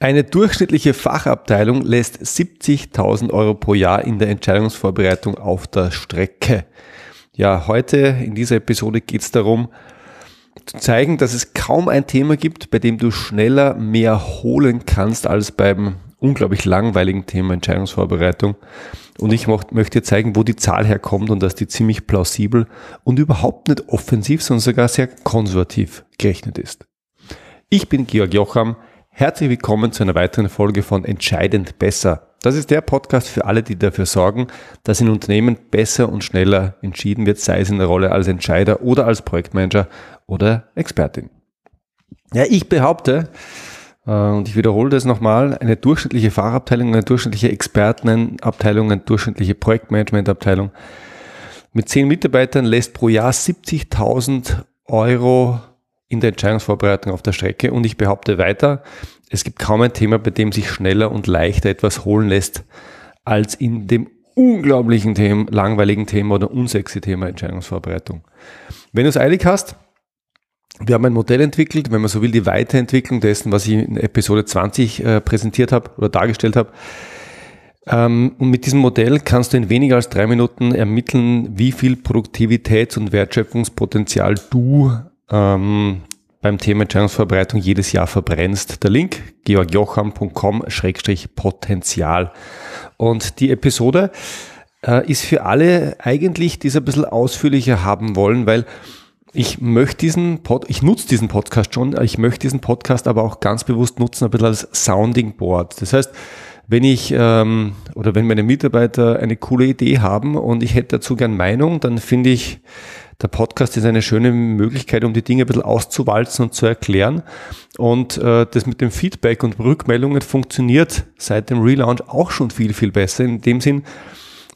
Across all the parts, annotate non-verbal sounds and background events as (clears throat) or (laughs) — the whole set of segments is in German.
Eine durchschnittliche Fachabteilung lässt 70.000 Euro pro Jahr in der Entscheidungsvorbereitung auf der Strecke. Ja, heute in dieser Episode geht es darum, zu zeigen, dass es kaum ein Thema gibt, bei dem du schneller mehr holen kannst als beim unglaublich langweiligen Thema Entscheidungsvorbereitung. Und ich möchte zeigen, wo die Zahl herkommt und dass die ziemlich plausibel und überhaupt nicht offensiv, sondern sogar sehr konservativ gerechnet ist. Ich bin Georg Jocham. Herzlich willkommen zu einer weiteren Folge von Entscheidend besser. Das ist der Podcast für alle, die dafür sorgen, dass in Unternehmen besser und schneller entschieden wird, sei es in der Rolle als Entscheider oder als Projektmanager oder Expertin. Ja, ich behaupte, äh, und ich wiederhole das nochmal, eine durchschnittliche Fachabteilung, eine durchschnittliche Expertenabteilung, eine durchschnittliche Projektmanagementabteilung mit zehn Mitarbeitern lässt pro Jahr 70.000 Euro in der Entscheidungsvorbereitung auf der Strecke. Und ich behaupte weiter, es gibt kaum ein Thema, bei dem sich schneller und leichter etwas holen lässt, als in dem unglaublichen Thema, langweiligen Thema oder unsexy Thema Entscheidungsvorbereitung. Wenn du es eilig hast, wir haben ein Modell entwickelt, wenn man so will, die Weiterentwicklung dessen, was ich in Episode 20 äh, präsentiert habe oder dargestellt habe. Ähm, und mit diesem Modell kannst du in weniger als drei Minuten ermitteln, wie viel Produktivitäts- und Wertschöpfungspotenzial du ähm, beim Thema Entscheidungsvorbereitung jedes Jahr verbrennst. Der Link georgjocham.com-potenzial. Und die Episode äh, ist für alle eigentlich, die es ein bisschen ausführlicher haben wollen, weil ich möchte diesen Pod, ich nutze diesen Podcast schon, ich möchte diesen Podcast aber auch ganz bewusst nutzen, ein bisschen als Sounding Board. Das heißt, wenn ich ähm, oder wenn meine Mitarbeiter eine coole Idee haben und ich hätte dazu gern Meinung, dann finde ich, der Podcast ist eine schöne Möglichkeit, um die Dinge ein bisschen auszuwalzen und zu erklären. Und äh, das mit dem Feedback und Rückmeldungen funktioniert seit dem Relaunch auch schon viel, viel besser. In dem Sinn,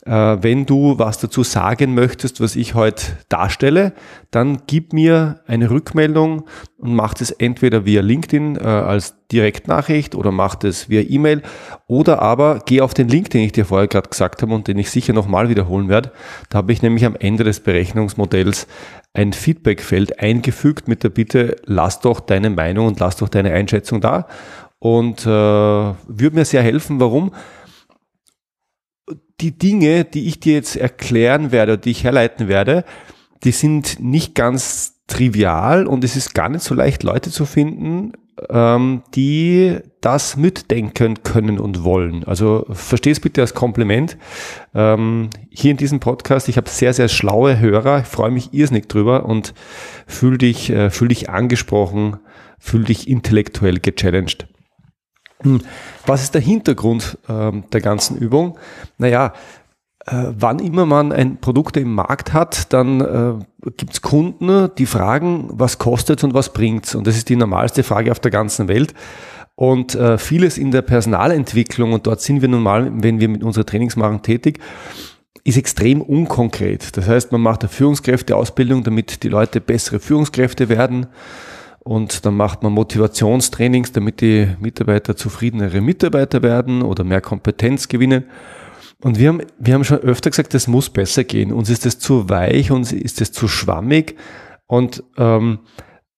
wenn du was dazu sagen möchtest, was ich heute darstelle, dann gib mir eine Rückmeldung und mach das entweder via LinkedIn äh, als Direktnachricht oder mach das via E-Mail oder aber geh auf den Link, den ich dir vorher gerade gesagt habe und den ich sicher nochmal wiederholen werde. Da habe ich nämlich am Ende des Berechnungsmodells ein Feedbackfeld eingefügt mit der Bitte, lass doch deine Meinung und lass doch deine Einschätzung da. Und äh, würde mir sehr helfen. Warum? Die Dinge, die ich dir jetzt erklären werde, die ich herleiten werde, die sind nicht ganz trivial und es ist gar nicht so leicht, Leute zu finden, ähm, die das mitdenken können und wollen. Also versteh es bitte als Kompliment. Ähm, hier in diesem Podcast, ich habe sehr, sehr schlaue Hörer, ich freue mich irrsinnig drüber und fühl dich, äh, fühl dich angesprochen, fühl dich intellektuell gechallenged. Hm. Was ist der Hintergrund äh, der ganzen Übung? Naja, äh, wann immer man ein Produkt im Markt hat, dann äh, gibt es Kunden, die fragen, was kostet und was bringt's. Und das ist die normalste Frage auf der ganzen Welt. Und äh, vieles in der Personalentwicklung, und dort sind wir nun mal, wenn wir mit unserer Trainings machen, tätig, ist extrem unkonkret. Das heißt, man macht eine Führungskräfteausbildung, damit die Leute bessere Führungskräfte werden und dann macht man Motivationstrainings, damit die Mitarbeiter zufriedenere Mitarbeiter werden oder mehr Kompetenz gewinnen. Und wir haben, wir haben schon öfter gesagt, das muss besser gehen. Uns ist das zu weich, uns ist das zu schwammig und, ähm,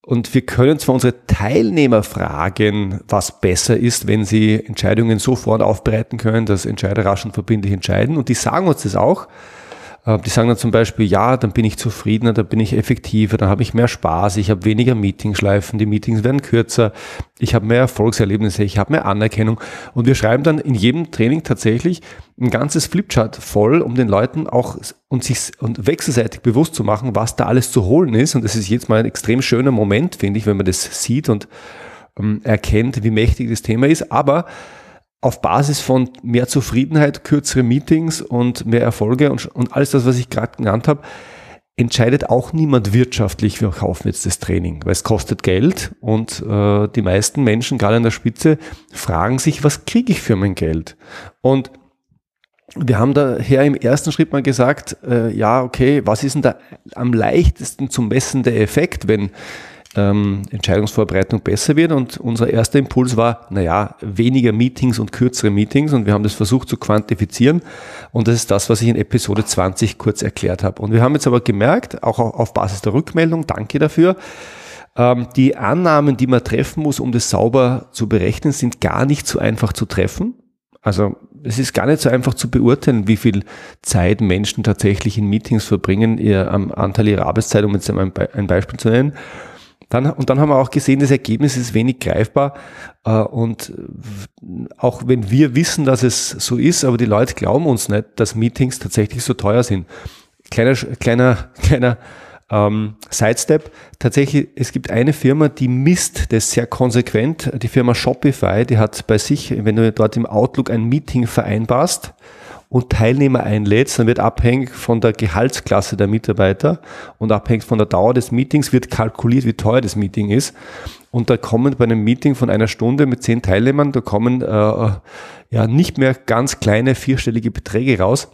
und wir können zwar unsere Teilnehmer fragen, was besser ist, wenn sie Entscheidungen sofort aufbereiten können, dass Entscheider rasch und verbindlich entscheiden. Und die sagen uns das auch. Äh, die sagen dann zum Beispiel, ja, dann bin ich zufriedener, dann bin ich effektiver, dann habe ich mehr Spaß, ich habe weniger Meetingschleifen, die Meetings werden kürzer, ich habe mehr Erfolgserlebnisse, ich habe mehr Anerkennung. Und wir schreiben dann in jedem Training tatsächlich ein ganzes Flipchart voll, um den Leuten auch und sich und wechselseitig bewusst zu machen, was da alles zu holen ist. Und das ist jetzt mal ein extrem schöner Moment, finde ich, wenn man das sieht und ähm, erkennt, wie mächtig das Thema ist. Aber auf Basis von mehr Zufriedenheit, kürzere Meetings und mehr Erfolge und, und alles das, was ich gerade genannt habe, entscheidet auch niemand wirtschaftlich, wir kaufen jetzt das Training, weil es kostet Geld und äh, die meisten Menschen, gerade an der Spitze, fragen sich, was kriege ich für mein Geld? Und wir haben daher im ersten Schritt mal gesagt, äh, ja, okay, was ist denn da am leichtesten zu messende Effekt, wenn ähm, Entscheidungsvorbereitung besser wird. Und unser erster Impuls war, naja, weniger Meetings und kürzere Meetings. Und wir haben das versucht zu quantifizieren. Und das ist das, was ich in Episode 20 kurz erklärt habe. Und wir haben jetzt aber gemerkt, auch auf Basis der Rückmeldung, danke dafür, Ähm, die Annahmen, die man treffen muss, um das sauber zu berechnen, sind gar nicht so einfach zu treffen. Also es ist gar nicht so einfach zu beurteilen, wie viel Zeit Menschen tatsächlich in Meetings verbringen, ihr, am Anteil ihrer Arbeitszeit, um jetzt ein, ein Beispiel zu nennen. Dann, und dann haben wir auch gesehen, das Ergebnis ist wenig greifbar. Äh, und auch wenn wir wissen, dass es so ist, aber die Leute glauben uns nicht, dass Meetings tatsächlich so teuer sind. Kleiner, kleiner, (laughs) kleiner ähm, Sidestep. Tatsächlich, es gibt eine Firma, die misst das sehr konsequent. Die Firma Shopify, die hat bei sich, wenn du dort im Outlook ein Meeting vereinbarst, und Teilnehmer einlädst, dann wird abhängig von der Gehaltsklasse der Mitarbeiter und abhängig von der Dauer des Meetings wird kalkuliert, wie teuer das Meeting ist. Und da kommen bei einem Meeting von einer Stunde mit zehn Teilnehmern, da kommen äh, ja nicht mehr ganz kleine vierstellige Beträge raus.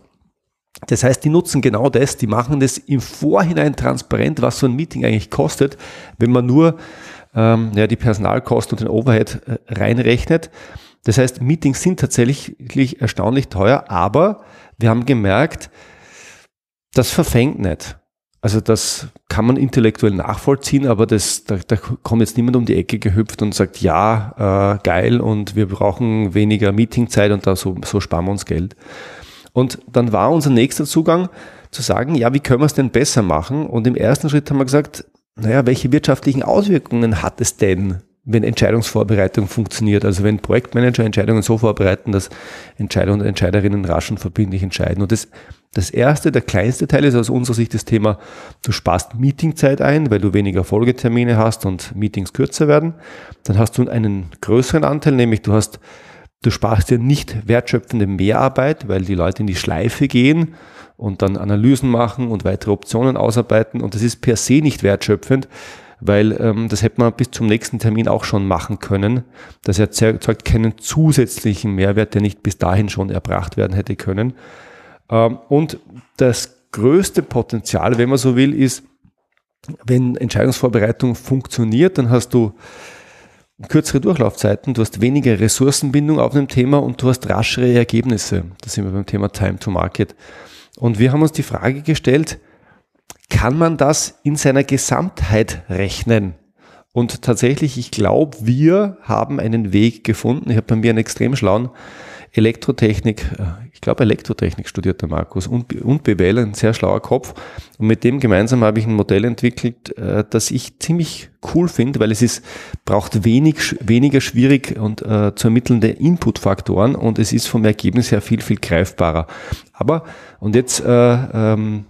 Das heißt, die nutzen genau das, die machen das im Vorhinein transparent, was so ein Meeting eigentlich kostet, wenn man nur ähm, ja, die Personalkosten und den Overhead äh, reinrechnet. Das heißt, Meetings sind tatsächlich erstaunlich teuer, aber wir haben gemerkt, das verfängt nicht. Also das kann man intellektuell nachvollziehen, aber das, da, da kommt jetzt niemand um die Ecke gehüpft und sagt, ja, äh, geil und wir brauchen weniger Meetingzeit und da so, so sparen wir uns Geld. Und dann war unser nächster Zugang zu sagen, ja, wie können wir es denn besser machen? Und im ersten Schritt haben wir gesagt, naja, welche wirtschaftlichen Auswirkungen hat es denn, wenn Entscheidungsvorbereitung funktioniert. Also wenn Projektmanager Entscheidungen so vorbereiten, dass Entscheider und Entscheiderinnen rasch und verbindlich entscheiden. Und das, das erste, der kleinste Teil ist aus unserer Sicht das Thema, du sparst Meetingzeit ein, weil du weniger Folgetermine hast und Meetings kürzer werden. Dann hast du einen größeren Anteil, nämlich du hast, du sparst dir nicht wertschöpfende Mehrarbeit, weil die Leute in die Schleife gehen und dann Analysen machen und weitere Optionen ausarbeiten. Und das ist per se nicht wertschöpfend, weil ähm, das hätte man bis zum nächsten Termin auch schon machen können. Das erzeugt keinen zusätzlichen Mehrwert, der nicht bis dahin schon erbracht werden hätte können. Ähm, und das größte Potenzial, wenn man so will, ist, wenn Entscheidungsvorbereitung funktioniert, dann hast du kürzere Durchlaufzeiten, du hast weniger Ressourcenbindung auf einem Thema und du hast raschere Ergebnisse. Da sind wir beim Thema Time to Market. Und wir haben uns die Frage gestellt, kann man das in seiner Gesamtheit rechnen. Und tatsächlich, ich glaube, wir haben einen Weg gefunden. Ich habe bei mir einen extrem schlauen Elektrotechnik, äh, ich glaube Elektrotechnik studiert der Markus und, und BWL, ein sehr schlauer Kopf. Und mit dem gemeinsam habe ich ein Modell entwickelt, äh, das ich ziemlich cool finde, weil es ist, braucht wenig, weniger schwierig und äh, zu ermittelnde Inputfaktoren und es ist vom Ergebnis her viel, viel greifbarer. Aber, und jetzt äh, ähm,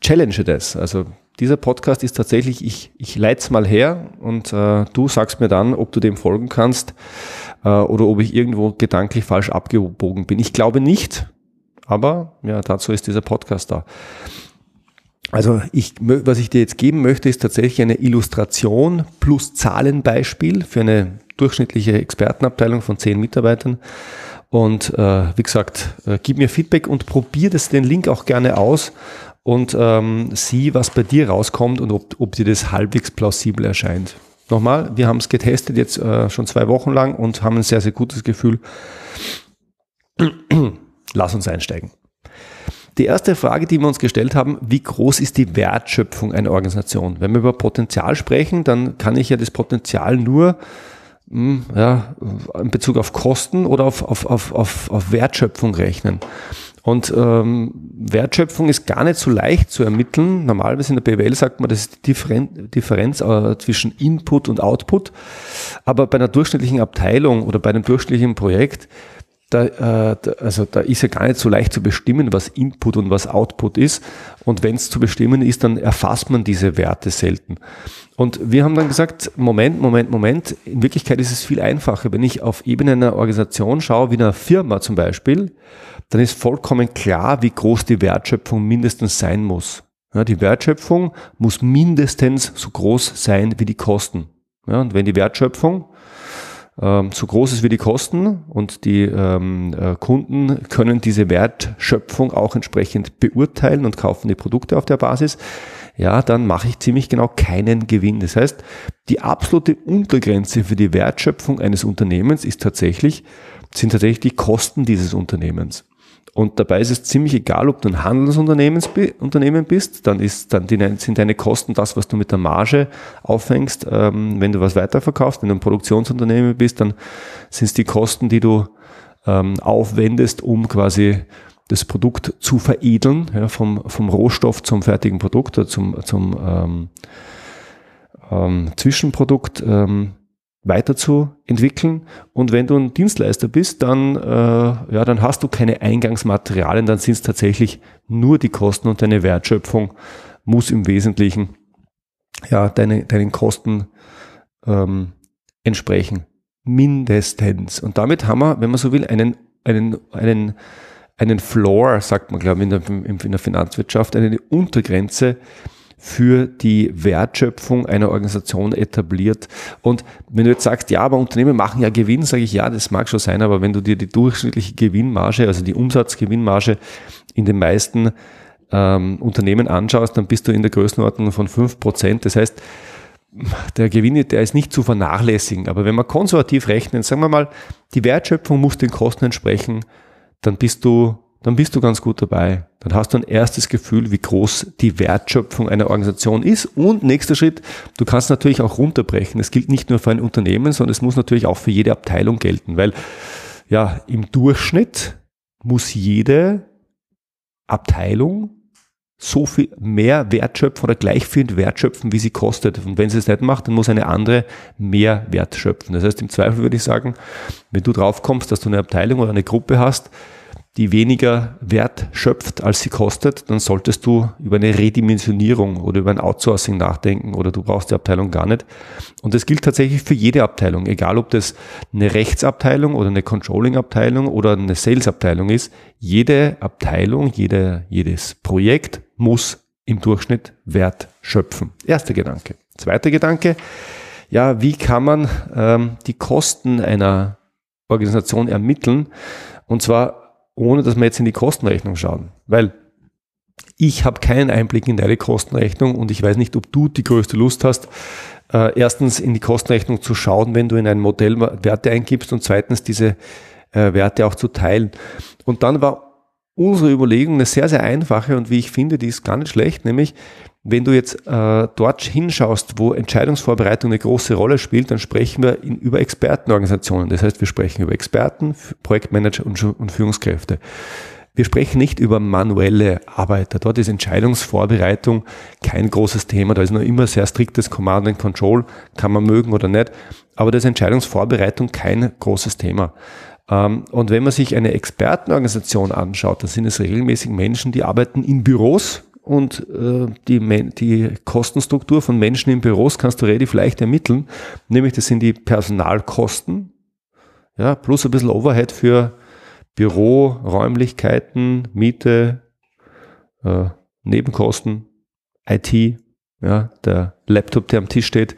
challenge das. Also dieser Podcast ist tatsächlich, ich, ich leite es mal her und äh, du sagst mir dann, ob du dem folgen kannst äh, oder ob ich irgendwo gedanklich falsch abgebogen bin. Ich glaube nicht, aber ja, dazu ist dieser Podcast da. Also ich, was ich dir jetzt geben möchte, ist tatsächlich eine Illustration plus Zahlenbeispiel für eine durchschnittliche Expertenabteilung von zehn Mitarbeitern. Und äh, wie gesagt, äh, gib mir Feedback und probier das den Link auch gerne aus und ähm, sieh, was bei dir rauskommt und ob, ob dir das halbwegs plausibel erscheint. Nochmal, wir haben es getestet jetzt äh, schon zwei Wochen lang und haben ein sehr, sehr gutes Gefühl. (clears throat) Lass uns einsteigen. Die erste Frage, die wir uns gestellt haben, wie groß ist die Wertschöpfung einer Organisation? Wenn wir über Potenzial sprechen, dann kann ich ja das Potenzial nur hm, ja, in Bezug auf Kosten oder auf, auf, auf, auf, auf Wertschöpfung rechnen. Und ähm, Wertschöpfung ist gar nicht so leicht zu ermitteln. Normalerweise in der BWL sagt man, das ist die Differen Differenz äh, zwischen Input und Output. Aber bei einer durchschnittlichen Abteilung oder bei einem durchschnittlichen Projekt, da, äh, also da ist ja gar nicht so leicht zu bestimmen, was Input und was Output ist. Und wenn es zu bestimmen ist, dann erfasst man diese Werte selten. Und wir haben dann gesagt, Moment, Moment, Moment, in Wirklichkeit ist es viel einfacher. Wenn ich auf Ebene einer Organisation schaue, wie einer Firma zum Beispiel, dann ist vollkommen klar, wie groß die Wertschöpfung mindestens sein muss. Ja, die Wertschöpfung muss mindestens so groß sein wie die Kosten. Ja, und wenn die Wertschöpfung ähm, so groß ist wie die Kosten und die ähm, äh, Kunden können diese Wertschöpfung auch entsprechend beurteilen und kaufen die Produkte auf der Basis, ja, dann mache ich ziemlich genau keinen Gewinn. Das heißt, die absolute Untergrenze für die Wertschöpfung eines Unternehmens ist tatsächlich, sind tatsächlich die Kosten dieses Unternehmens. Und dabei ist es ziemlich egal, ob du ein Handelsunternehmen bist, dann, ist, dann sind deine Kosten das, was du mit der Marge auffängst. Ähm, wenn du was weiterverkaufst, wenn du ein Produktionsunternehmen bist, dann sind es die Kosten, die du ähm, aufwendest, um quasi das Produkt zu veredeln, ja, vom, vom Rohstoff zum fertigen Produkt oder zum, zum ähm, ähm, Zwischenprodukt ähm, weiterzuentwickeln. Und wenn du ein Dienstleister bist, dann, äh, ja, dann hast du keine Eingangsmaterialien, dann sind es tatsächlich nur die Kosten und deine Wertschöpfung muss im Wesentlichen ja, deine, deinen Kosten ähm, entsprechen. Mindestens. Und damit haben wir, wenn man so will, einen, einen, einen, einen Floor, sagt man, glaube ich, in der, in der Finanzwirtschaft, eine Untergrenze, für die Wertschöpfung einer Organisation etabliert. Und wenn du jetzt sagst, ja, aber Unternehmen machen ja Gewinn, sage ich, ja, das mag schon sein, aber wenn du dir die durchschnittliche Gewinnmarge, also die Umsatzgewinnmarge in den meisten ähm, Unternehmen anschaust, dann bist du in der Größenordnung von fünf Prozent. Das heißt, der Gewinn, der ist nicht zu vernachlässigen. Aber wenn wir konservativ rechnen, sagen wir mal, die Wertschöpfung muss den Kosten entsprechen, dann bist du dann bist du ganz gut dabei. Dann hast du ein erstes Gefühl, wie groß die Wertschöpfung einer Organisation ist. Und nächster Schritt, du kannst natürlich auch runterbrechen. Es gilt nicht nur für ein Unternehmen, sondern es muss natürlich auch für jede Abteilung gelten, weil ja, im Durchschnitt muss jede Abteilung so viel mehr Wert schöpfen oder gleich viel Wert schöpfen, wie sie kostet. Und wenn sie es nicht macht, dann muss eine andere mehr Wert schöpfen. Das heißt, im Zweifel würde ich sagen, wenn du drauf kommst, dass du eine Abteilung oder eine Gruppe hast, die weniger Wert schöpft, als sie kostet, dann solltest du über eine Redimensionierung oder über ein Outsourcing nachdenken oder du brauchst die Abteilung gar nicht. Und das gilt tatsächlich für jede Abteilung, egal ob das eine Rechtsabteilung oder eine Controlling-Abteilung oder eine Sales-Abteilung ist. Jede Abteilung, jede, jedes Projekt muss im Durchschnitt Wert schöpfen. Erster Gedanke. Zweiter Gedanke, ja, wie kann man ähm, die Kosten einer Organisation ermitteln? Und zwar ohne dass wir jetzt in die Kostenrechnung schauen. Weil ich habe keinen Einblick in deine Kostenrechnung und ich weiß nicht, ob du die größte Lust hast, äh, erstens in die Kostenrechnung zu schauen, wenn du in ein Modell Werte eingibst und zweitens diese äh, Werte auch zu teilen. Und dann war unsere Überlegung eine sehr, sehr einfache und wie ich finde, die ist gar nicht schlecht, nämlich wenn du jetzt äh, dort hinschaust, wo Entscheidungsvorbereitung eine große Rolle spielt, dann sprechen wir in, über Expertenorganisationen. Das heißt, wir sprechen über Experten, Projektmanager und, und Führungskräfte. Wir sprechen nicht über manuelle Arbeiter. Dort ist Entscheidungsvorbereitung kein großes Thema. Da ist noch immer sehr striktes Command and Control, kann man mögen oder nicht. Aber da ist Entscheidungsvorbereitung kein großes Thema. Ähm, und wenn man sich eine Expertenorganisation anschaut, dann sind es regelmäßig Menschen, die arbeiten in Büros, und äh, die, die Kostenstruktur von Menschen in Büros kannst du relativ leicht ermitteln. Nämlich das sind die Personalkosten, ja, plus ein bisschen Overhead für Büro, Räumlichkeiten, Miete, äh, Nebenkosten, IT, ja, der Laptop, der am Tisch steht.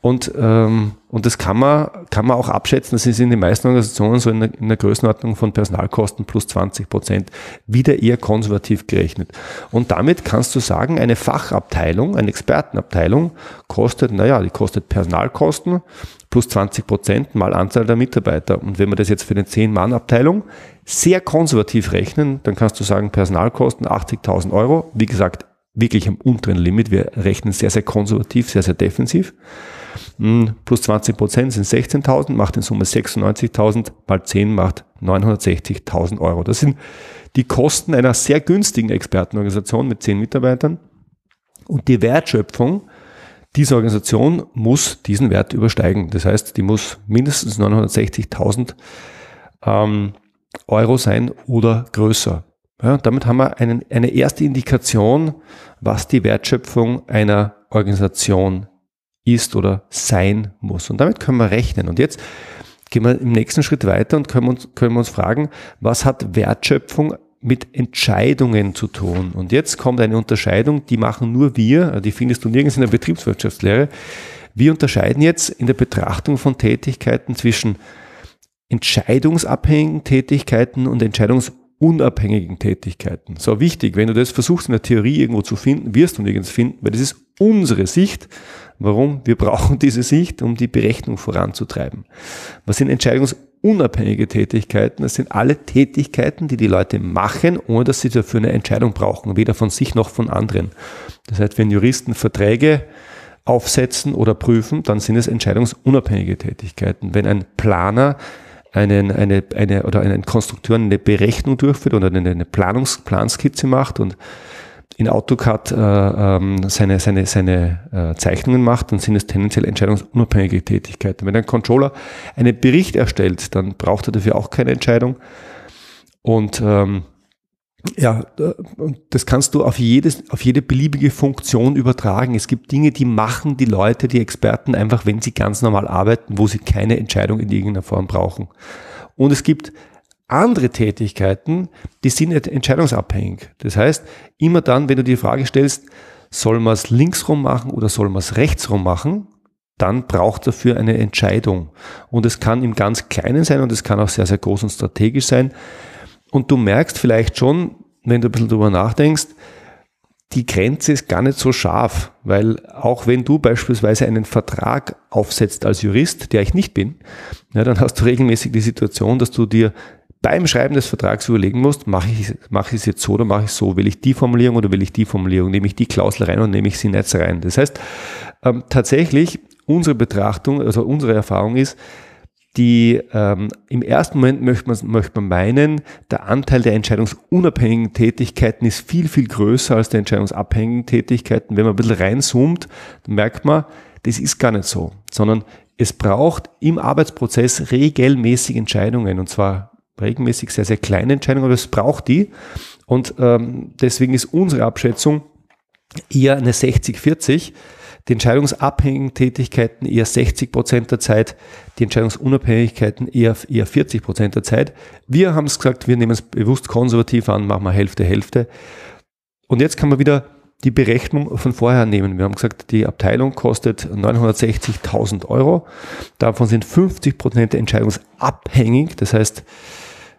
Und, ähm, und das kann man, kann man auch abschätzen. Das ist in den meisten Organisationen so in der, in der Größenordnung von Personalkosten plus 20 Prozent wieder eher konservativ gerechnet. Und damit kannst du sagen, eine Fachabteilung, eine Expertenabteilung kostet, naja, die kostet Personalkosten plus 20 Prozent mal Anzahl der Mitarbeiter. Und wenn wir das jetzt für eine 10-Mann-Abteilung sehr konservativ rechnen, dann kannst du sagen, Personalkosten 80.000 Euro. Wie gesagt, wirklich am unteren Limit. Wir rechnen sehr, sehr konservativ, sehr, sehr defensiv. Hm, plus 20 Prozent sind 16.000, macht in Summe 96.000, mal 10 macht 960.000 Euro. Das sind die Kosten einer sehr günstigen Expertenorganisation mit 10 Mitarbeitern. Und die Wertschöpfung dieser Organisation muss diesen Wert übersteigen. Das heißt, die muss mindestens 960.000 ähm, Euro sein oder größer. Ja, damit haben wir einen, eine erste Indikation, was die Wertschöpfung einer Organisation ist oder sein muss. Und damit können wir rechnen. Und jetzt gehen wir im nächsten Schritt weiter und können uns, können wir uns fragen, was hat Wertschöpfung mit Entscheidungen zu tun? Und jetzt kommt eine Unterscheidung, die machen nur wir, die findest du nirgends in der Betriebswirtschaftslehre. Wir unterscheiden jetzt in der Betrachtung von Tätigkeiten zwischen entscheidungsabhängigen Tätigkeiten und entscheidungs unabhängigen Tätigkeiten. So wichtig, wenn du das versuchst in der Theorie irgendwo zu finden, wirst du nirgends finden, weil das ist unsere Sicht. Warum? Wir brauchen (laughs) diese Sicht, um die Berechnung voranzutreiben. Was sind Entscheidungs unabhängige Tätigkeiten. Das sind alle Tätigkeiten, die die Leute machen, ohne dass sie dafür eine Entscheidung brauchen, weder von sich noch von anderen. Das heißt, wenn Juristen Verträge aufsetzen oder prüfen, dann sind es entscheidungsunabhängige Tätigkeiten. Wenn ein Planer einen, eine, eine, oder ein Konstrukteur eine Berechnung durchführt oder eine, eine Planungs, Planskizze macht und in AutoCAD äh, ähm, seine, seine, seine äh, Zeichnungen macht, dann sind es tendenziell entscheidungsunabhängige Tätigkeiten. Wenn ein Controller einen Bericht erstellt, dann braucht er dafür auch keine Entscheidung. Und ähm, ja, das kannst du auf, jedes, auf jede beliebige Funktion übertragen. Es gibt Dinge, die machen die Leute, die Experten einfach, wenn sie ganz normal arbeiten, wo sie keine Entscheidung in irgendeiner Form brauchen. Und es gibt andere Tätigkeiten, die sind entscheidungsabhängig. Das heißt, immer dann, wenn du die Frage stellst, soll man es linksrum machen oder soll man es rechtsrum machen, dann braucht dafür eine Entscheidung. Und es kann im ganz Kleinen sein und es kann auch sehr, sehr groß und strategisch sein. Und du merkst vielleicht schon, wenn du ein bisschen drüber nachdenkst, die Grenze ist gar nicht so scharf, weil auch wenn du beispielsweise einen Vertrag aufsetzt als Jurist, der ich nicht bin, ja, dann hast du regelmäßig die Situation, dass du dir beim Schreiben des Vertrags überlegen musst, mache ich, mache ich es jetzt so oder mache ich es so? Will ich die Formulierung oder will ich die Formulierung? Nehme ich die Klausel rein oder nehme ich sie nicht rein? Das heißt, ähm, tatsächlich unsere Betrachtung, also unsere Erfahrung ist, die ähm, im ersten Moment möchte man, möchte man meinen, der Anteil der entscheidungsunabhängigen Tätigkeiten ist viel, viel größer als der entscheidungsabhängigen Tätigkeiten. Wenn man ein bisschen reinzoomt, dann merkt man, das ist gar nicht so, sondern es braucht im Arbeitsprozess regelmäßig Entscheidungen und zwar regelmäßig sehr, sehr kleine Entscheidungen, aber es braucht die. Und ähm, deswegen ist unsere Abschätzung eher eine 60-40. Die entscheidungsabhängigen Tätigkeiten eher 60 Prozent der Zeit, die Entscheidungsunabhängigkeiten eher, eher 40 Prozent der Zeit. Wir haben es gesagt, wir nehmen es bewusst konservativ an, machen wir Hälfte, Hälfte. Und jetzt kann man wieder die Berechnung von vorher nehmen. Wir haben gesagt, die Abteilung kostet 960.000 Euro. Davon sind 50 Prozent entscheidungsabhängig. Das heißt,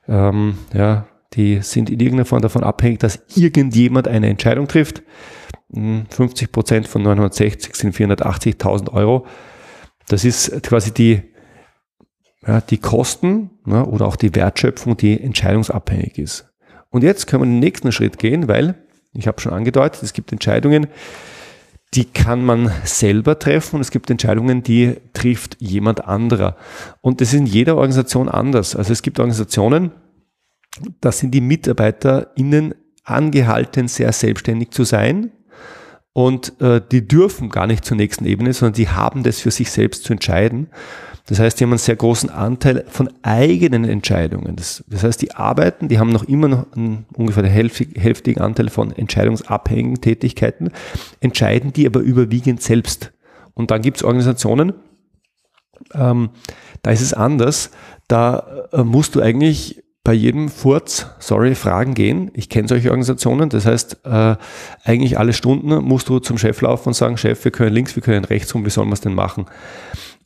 ähm, ja, die sind in irgendeiner Form davon abhängig, dass irgendjemand eine Entscheidung trifft. 50 hm, Prozent von 960 sind 480.000 Euro. Das ist quasi die, ja, die Kosten ja, oder auch die Wertschöpfung, die entscheidungsabhängig ist. Und jetzt können wir den nächsten Schritt gehen, weil, ich habe schon angedeutet, es gibt Entscheidungen, die kann man selber treffen und es gibt Entscheidungen, die trifft jemand anderer. Und das ist in jeder Organisation anders. Also es gibt Organisationen, da sind die MitarbeiterInnen angehalten, sehr selbstständig zu sein. Und äh, die dürfen gar nicht zur nächsten Ebene, sondern die haben das für sich selbst zu entscheiden. Das heißt, die haben einen sehr großen Anteil von eigenen Entscheidungen. Das, das heißt, die arbeiten, die haben noch immer noch einen, ungefähr den hälftigen Anteil von entscheidungsabhängigen Tätigkeiten, entscheiden die aber überwiegend selbst. Und dann gibt es Organisationen, ähm, da ist es anders. Da äh, musst du eigentlich bei jedem Furz, sorry, Fragen gehen. Ich kenne solche Organisationen. Das heißt, äh, eigentlich alle Stunden musst du zum Chef laufen und sagen, Chef, wir können links, wir können rechts rum, wie sollen wir es denn machen?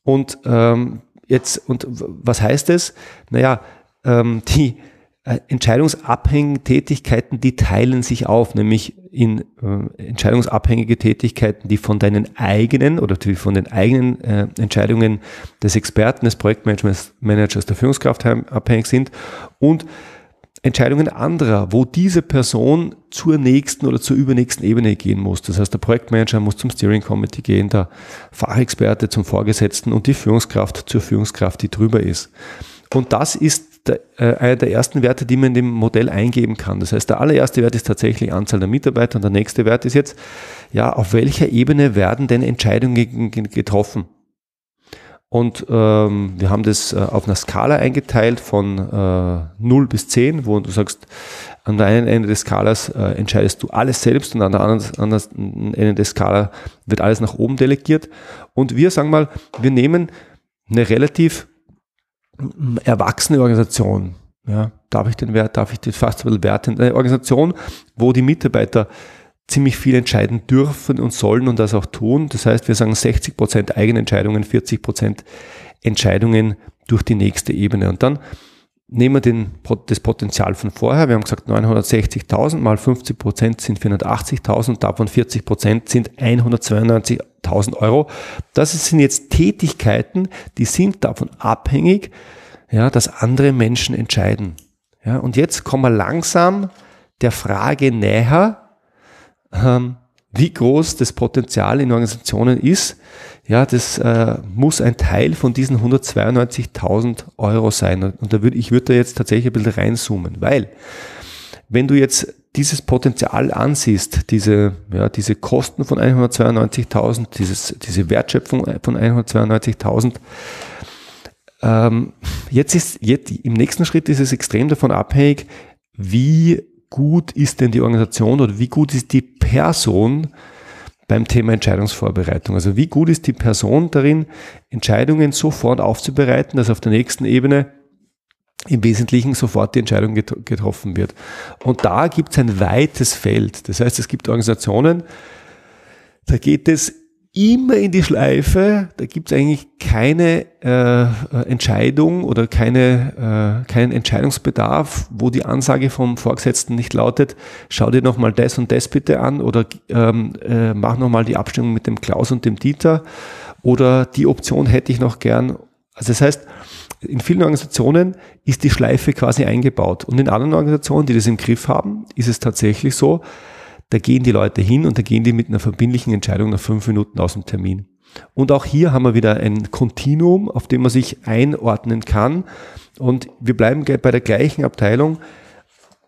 Und ähm, jetzt, und was heißt es? Naja, ähm, die äh, entscheidungsabhängigen Tätigkeiten, die teilen sich auf, nämlich in äh, entscheidungsabhängige Tätigkeiten, die von deinen eigenen oder die von den eigenen äh, Entscheidungen des Experten, des Projektmanagers, der Führungskraft abhängig sind und Entscheidungen anderer, wo diese Person zur nächsten oder zur übernächsten Ebene gehen muss. Das heißt, der Projektmanager muss zum Steering Committee gehen, der Fachexperte zum Vorgesetzten und die Führungskraft zur Führungskraft, die drüber ist. Und das ist der, äh, einer der ersten Werte, die man in dem Modell eingeben kann. Das heißt, der allererste Wert ist tatsächlich Anzahl der Mitarbeiter und der nächste Wert ist jetzt, ja, auf welcher Ebene werden denn Entscheidungen getroffen? Und ähm, wir haben das äh, auf einer Skala eingeteilt von äh, 0 bis 10, wo du sagst, an der einen Ende des Skalas äh, entscheidest du alles selbst und an der anderen, anderen Ende des Skala wird alles nach oben delegiert. Und wir sagen mal, wir nehmen eine relativ erwachsene Organisation. Ja, darf ich den Wert, darf ich den fast ein bisschen werten? Eine Organisation, wo die Mitarbeiter ziemlich viel entscheiden dürfen und sollen und das auch tun. Das heißt, wir sagen 60 Prozent Eigenentscheidungen, 40 Prozent Entscheidungen durch die nächste Ebene. Und dann nehmen wir den, das Potenzial von vorher. Wir haben gesagt, 960.000 mal 50 Prozent sind 480.000, davon 40 Prozent sind 192.000 Euro. Das sind jetzt Tätigkeiten, die sind davon abhängig, ja, dass andere Menschen entscheiden. Ja, und jetzt kommen wir langsam der Frage näher, ähm, wie groß das Potenzial in Organisationen ist. Ja, das äh, muss ein Teil von diesen 192.000 Euro sein. Und da würde ich würde da jetzt tatsächlich ein bisschen reinzoomen, weil wenn du jetzt dieses Potenzial ansiehst, diese, ja, diese Kosten von 192.000, dieses, diese Wertschöpfung von 192.000, ähm, jetzt ist, jetzt, im nächsten Schritt ist es extrem davon abhängig, wie gut ist denn die Organisation oder wie gut ist die Person beim Thema Entscheidungsvorbereitung. Also wie gut ist die Person darin, Entscheidungen sofort aufzubereiten, dass auf der nächsten Ebene im Wesentlichen sofort die Entscheidung getroffen wird. Und da gibt es ein weites Feld. Das heißt, es gibt Organisationen, da geht es immer in die Schleife, da gibt es eigentlich keine äh, Entscheidung oder keine, äh, keinen Entscheidungsbedarf, wo die Ansage vom Vorgesetzten nicht lautet, schau dir nochmal das und das bitte an oder ähm, äh, mach nochmal die Abstimmung mit dem Klaus und dem Dieter oder die Option hätte ich noch gern. Also das heißt, in vielen Organisationen ist die Schleife quasi eingebaut. Und in anderen Organisationen, die das im Griff haben, ist es tatsächlich so, da gehen die Leute hin und da gehen die mit einer verbindlichen Entscheidung nach fünf Minuten aus dem Termin. Und auch hier haben wir wieder ein Kontinuum, auf dem man sich einordnen kann. Und wir bleiben bei der gleichen Abteilung.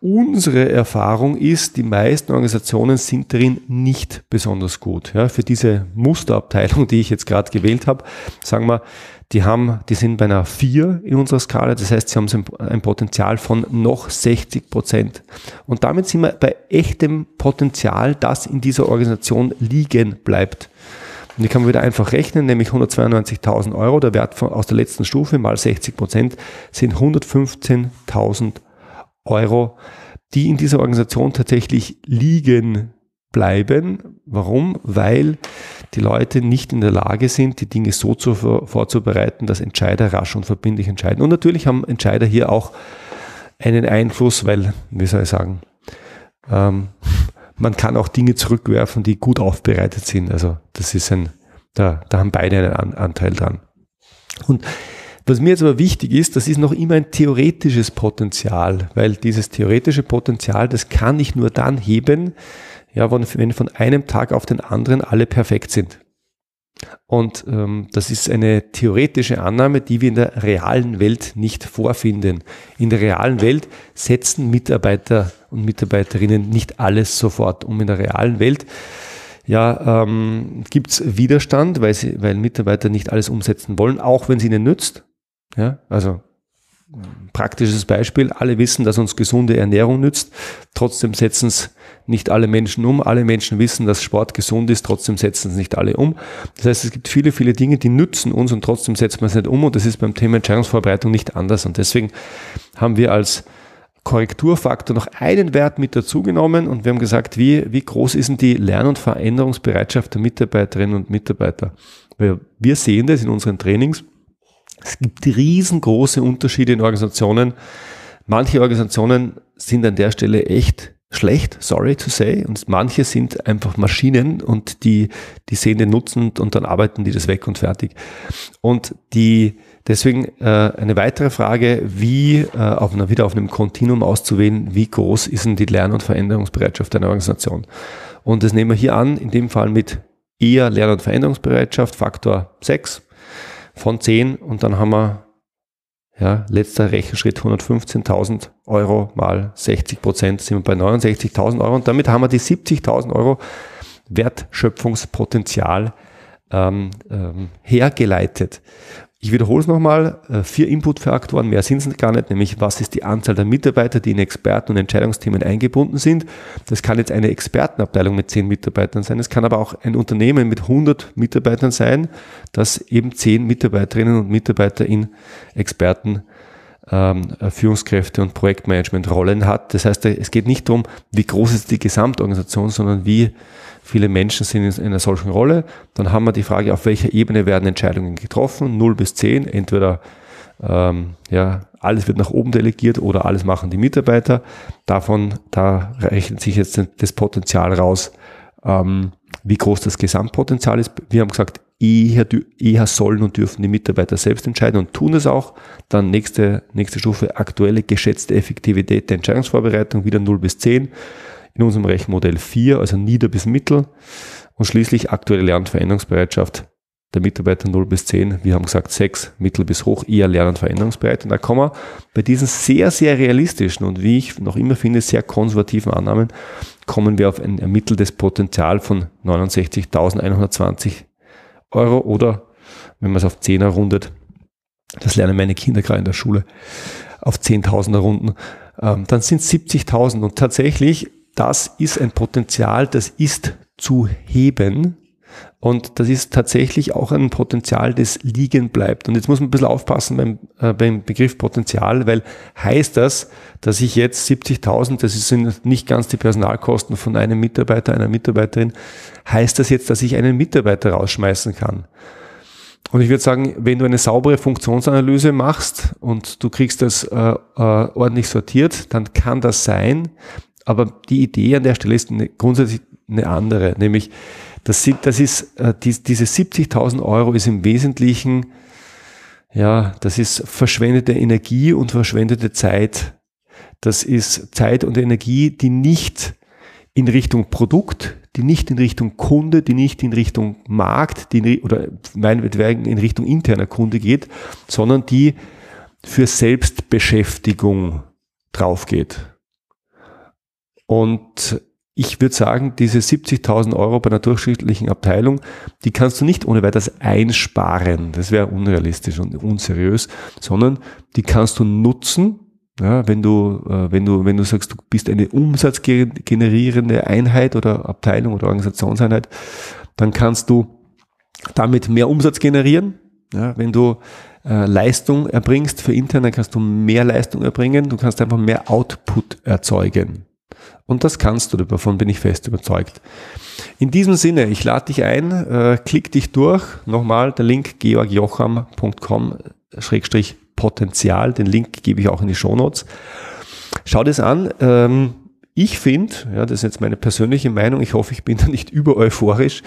Unsere Erfahrung ist, die meisten Organisationen sind darin nicht besonders gut. Ja, für diese Musterabteilung, die ich jetzt gerade gewählt habe, sagen wir, die haben, die sind bei einer 4 in unserer Skala. Das heißt, sie haben ein Potenzial von noch 60 Prozent. Und damit sind wir bei echtem Potenzial, das in dieser Organisation liegen bleibt. Und die kann man wieder einfach rechnen, nämlich 192.000 Euro, der Wert von, aus der letzten Stufe mal 60 Prozent sind 115.000 Euro, die in dieser Organisation tatsächlich liegen bleiben. Warum? Weil die Leute nicht in der Lage sind, die Dinge so zu, vorzubereiten, dass Entscheider rasch und verbindlich entscheiden. Und natürlich haben Entscheider hier auch einen Einfluss, weil, wie soll ich sagen, ähm, man kann auch Dinge zurückwerfen, die gut aufbereitet sind. Also das ist ein, da, da haben beide einen Anteil dran. Und was mir jetzt aber wichtig ist, das ist noch immer ein theoretisches Potenzial, weil dieses theoretische Potenzial, das kann ich nur dann heben, ja, wenn von einem Tag auf den anderen alle perfekt sind. Und ähm, das ist eine theoretische Annahme, die wir in der realen Welt nicht vorfinden. In der realen Welt setzen Mitarbeiter und Mitarbeiterinnen nicht alles sofort um. In der realen Welt ja, ähm, gibt Widerstand, weil, sie, weil Mitarbeiter nicht alles umsetzen wollen, auch wenn es ihnen nützt. Ja, also praktisches Beispiel, alle wissen, dass uns gesunde Ernährung nützt, trotzdem setzen es nicht alle Menschen um. Alle Menschen wissen, dass Sport gesund ist, trotzdem setzen es nicht alle um. Das heißt, es gibt viele, viele Dinge, die nützen uns und trotzdem setzt man es nicht um und das ist beim Thema Entscheidungsvorbereitung nicht anders. Und deswegen haben wir als Korrekturfaktor noch einen Wert mit dazugenommen und wir haben gesagt, wie, wie groß ist denn die Lern- und Veränderungsbereitschaft der Mitarbeiterinnen und Mitarbeiter? Wir, wir sehen das in unseren Trainings. Es gibt riesengroße Unterschiede in Organisationen. Manche Organisationen sind an der Stelle echt schlecht, sorry to say, und manche sind einfach Maschinen und die, die sehen den Nutzen und dann arbeiten die das weg und fertig. Und die, deswegen äh, eine weitere Frage, wie äh, auf einer, wieder auf einem Kontinuum auszuwählen, wie groß ist denn die Lern- und Veränderungsbereitschaft einer Organisation? Und das nehmen wir hier an, in dem Fall mit eher Lern- und Veränderungsbereitschaft, Faktor 6 von 10 und dann haben wir ja, letzter Rechenschritt 115.000 Euro mal 60 Prozent sind wir bei 69.000 Euro und damit haben wir die 70.000 Euro Wertschöpfungspotenzial ähm, ähm, hergeleitet. Ich wiederhole es nochmal, äh, vier Inputfaktoren, mehr sind es gar nicht, nämlich was ist die Anzahl der Mitarbeiter, die in Experten- und Entscheidungsthemen eingebunden sind. Das kann jetzt eine Expertenabteilung mit zehn Mitarbeitern sein, es kann aber auch ein Unternehmen mit 100 Mitarbeitern sein, das eben zehn Mitarbeiterinnen und Mitarbeiter in Experten ähm, Führungskräfte und Projektmanagement-Rollen hat. Das heißt, es geht nicht darum, wie groß ist die Gesamtorganisation, sondern wie viele Menschen sind in einer solchen Rolle. Dann haben wir die Frage, auf welcher Ebene werden Entscheidungen getroffen, 0 bis 10, entweder ähm, ja, alles wird nach oben delegiert oder alles machen die Mitarbeiter. Davon, da rechnet sich jetzt das Potenzial raus, ähm, wie groß das Gesamtpotenzial ist. Wir haben gesagt, eher, eher sollen und dürfen die Mitarbeiter selbst entscheiden und tun es auch. Dann nächste, nächste Stufe, aktuelle geschätzte Effektivität der Entscheidungsvorbereitung, wieder 0 bis 10. In unserem Rechenmodell 4, also nieder bis mittel. Und schließlich aktuelle Lernveränderungsbereitschaft der Mitarbeiter 0 bis 10. Wir haben gesagt 6, mittel bis hoch, eher lern- und veränderungsbereit. Und da kommen wir bei diesen sehr, sehr realistischen und wie ich noch immer finde, sehr konservativen Annahmen, kommen wir auf ein ermitteltes Potenzial von 69.120 Euro oder, wenn man es auf 10er rundet, das lernen meine Kinder gerade in der Schule, auf 10.000er Runden, ähm, dann sind es 70.000 und tatsächlich, das ist ein Potenzial, das ist zu heben, und das ist tatsächlich auch ein Potenzial, das liegen bleibt. Und jetzt muss man ein bisschen aufpassen beim, äh, beim Begriff Potenzial, weil heißt das, dass ich jetzt 70.000, das sind nicht ganz die Personalkosten von einem Mitarbeiter, einer Mitarbeiterin, heißt das jetzt, dass ich einen Mitarbeiter rausschmeißen kann? Und ich würde sagen, wenn du eine saubere Funktionsanalyse machst und du kriegst das äh, äh, ordentlich sortiert, dann kann das sein. Aber die Idee an der Stelle ist eine, grundsätzlich eine andere, nämlich das, sind, das ist, äh, die, diese 70.000 Euro ist im Wesentlichen, ja, das ist verschwendete Energie und verschwendete Zeit. Das ist Zeit und Energie, die nicht in Richtung Produkt, die nicht in Richtung Kunde, die nicht in Richtung Markt, die oder meinetwegen in Richtung interner Kunde geht, sondern die für Selbstbeschäftigung drauf geht. Und ich würde sagen, diese 70.000 Euro bei einer durchschnittlichen Abteilung, die kannst du nicht ohne weiteres einsparen. Das wäre unrealistisch und unseriös, sondern die kannst du nutzen, ja, wenn du, äh, wenn du, wenn du sagst, du bist eine umsatzgenerierende Einheit oder Abteilung oder Organisationseinheit, dann kannst du damit mehr Umsatz generieren. Ja, wenn du äh, Leistung erbringst für intern, dann kannst du mehr Leistung erbringen. Du kannst einfach mehr Output erzeugen. Und das kannst du, davon bin ich fest überzeugt. In diesem Sinne, ich lade dich ein, äh, klick dich durch. Nochmal der Link georgjocham.com-potenzial. Den Link gebe ich auch in die Shownotes. Schau das an. Ähm, ich finde, ja, das ist jetzt meine persönliche Meinung, ich hoffe, ich bin (laughs) da nicht über euphorisch.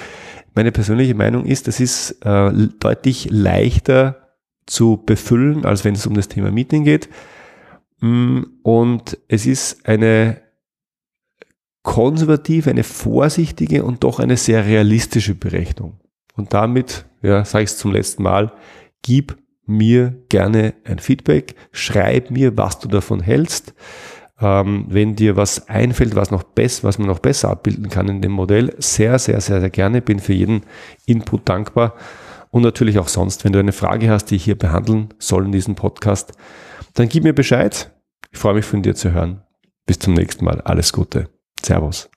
Meine persönliche Meinung ist, das ist äh, deutlich leichter zu befüllen, als wenn es um das Thema Meeting geht. Mm, und es ist eine konservative, eine vorsichtige und doch eine sehr realistische Berechnung. Und damit, ja, sage ich es zum letzten Mal, gib mir gerne ein Feedback, schreib mir, was du davon hältst. Ähm, wenn dir was einfällt, was noch besser, was man noch besser abbilden kann in dem Modell, sehr, sehr, sehr, sehr gerne. Bin für jeden Input dankbar. Und natürlich auch sonst, wenn du eine Frage hast, die ich hier behandeln soll in diesem Podcast, dann gib mir Bescheid. Ich freue mich von dir zu hören. Bis zum nächsten Mal. Alles Gute. Servus.